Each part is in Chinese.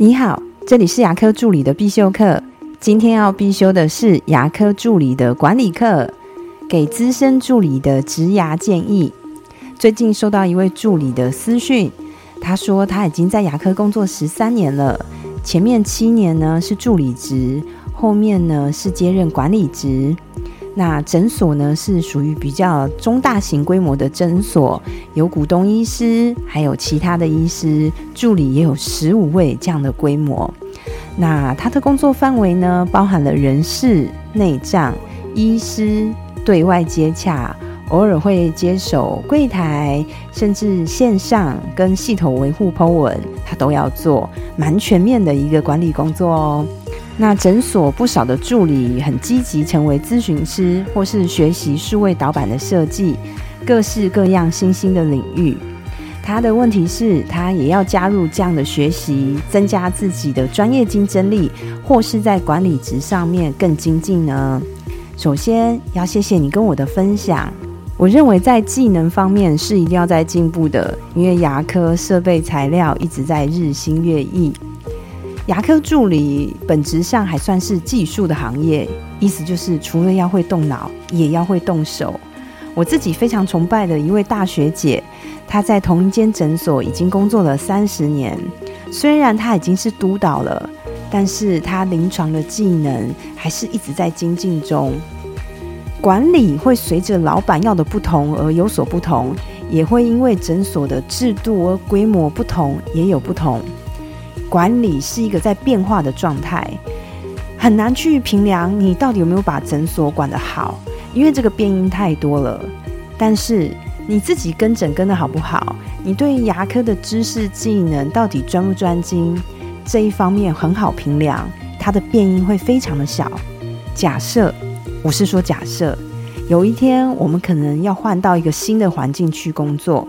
你好，这里是牙科助理的必修课。今天要必修的是牙科助理的管理课，给资深助理的职牙建议。最近收到一位助理的私讯，他说他已经在牙科工作十三年了，前面七年呢是助理职，后面呢是接任管理职。那诊所呢是属于比较中大型规模的诊所，有股东医师，还有其他的医师助理也有十五位这样的规模。那他的工作范围呢，包含了人事、内账、医师、对外接洽，偶尔会接手柜台，甚至线上跟系统维护 Po 文，他都要做，蛮全面的一个管理工作哦。那诊所不少的助理很积极成为咨询师，或是学习数位导板的设计，各式各样新兴的领域。他的问题是，他也要加入这样的学习，增加自己的专业竞争力，或是在管理职上面更精进呢？首先要谢谢你跟我的分享。我认为在技能方面是一定要在进步的，因为牙科设备材料一直在日新月异。牙科助理本质上还算是技术的行业，意思就是除了要会动脑，也要会动手。我自己非常崇拜的一位大学姐，她在同一间诊所已经工作了三十年。虽然她已经是督导了，但是她临床的技能还是一直在精进中。管理会随着老板要的不同而有所不同，也会因为诊所的制度而规模不同也有不同。管理是一个在变化的状态，很难去评量你到底有没有把诊所管得好，因为这个变音太多了。但是你自己跟诊跟的好不好，你对牙科的知识技能到底专不专精，这一方面很好评量，它的变音会非常的小。假设我是说假设，有一天我们可能要换到一个新的环境去工作。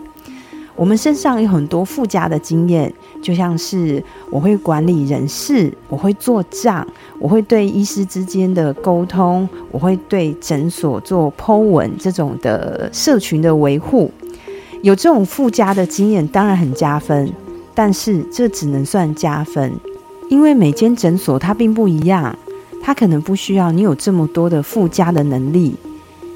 我们身上有很多附加的经验，就像是我会管理人事，我会做账，我会对医师之间的沟通，我会对诊所做剖文这种的社群的维护。有这种附加的经验，当然很加分，但是这只能算加分，因为每间诊所它并不一样，它可能不需要你有这么多的附加的能力，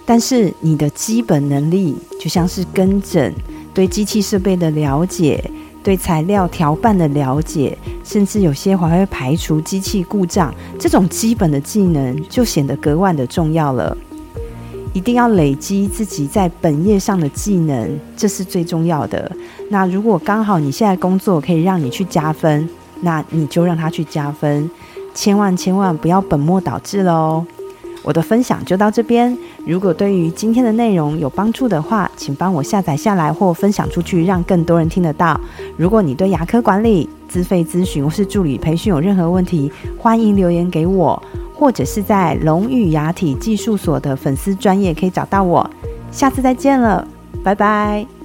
但是你的基本能力就像是跟诊。对机器设备的了解，对材料调拌的了解，甚至有些还会排除机器故障，这种基本的技能就显得格外的重要了。一定要累积自己在本业上的技能，这是最重要的。那如果刚好你现在工作可以让你去加分，那你就让他去加分，千万千万不要本末倒置喽。我的分享就到这边。如果对于今天的内容有帮助的话，请帮我下载下来或分享出去，让更多人听得到。如果你对牙科管理、自费咨询或是助理培训有任何问题，欢迎留言给我，或者是在龙语牙体技术所的粉丝专业可以找到我。下次再见了，拜拜。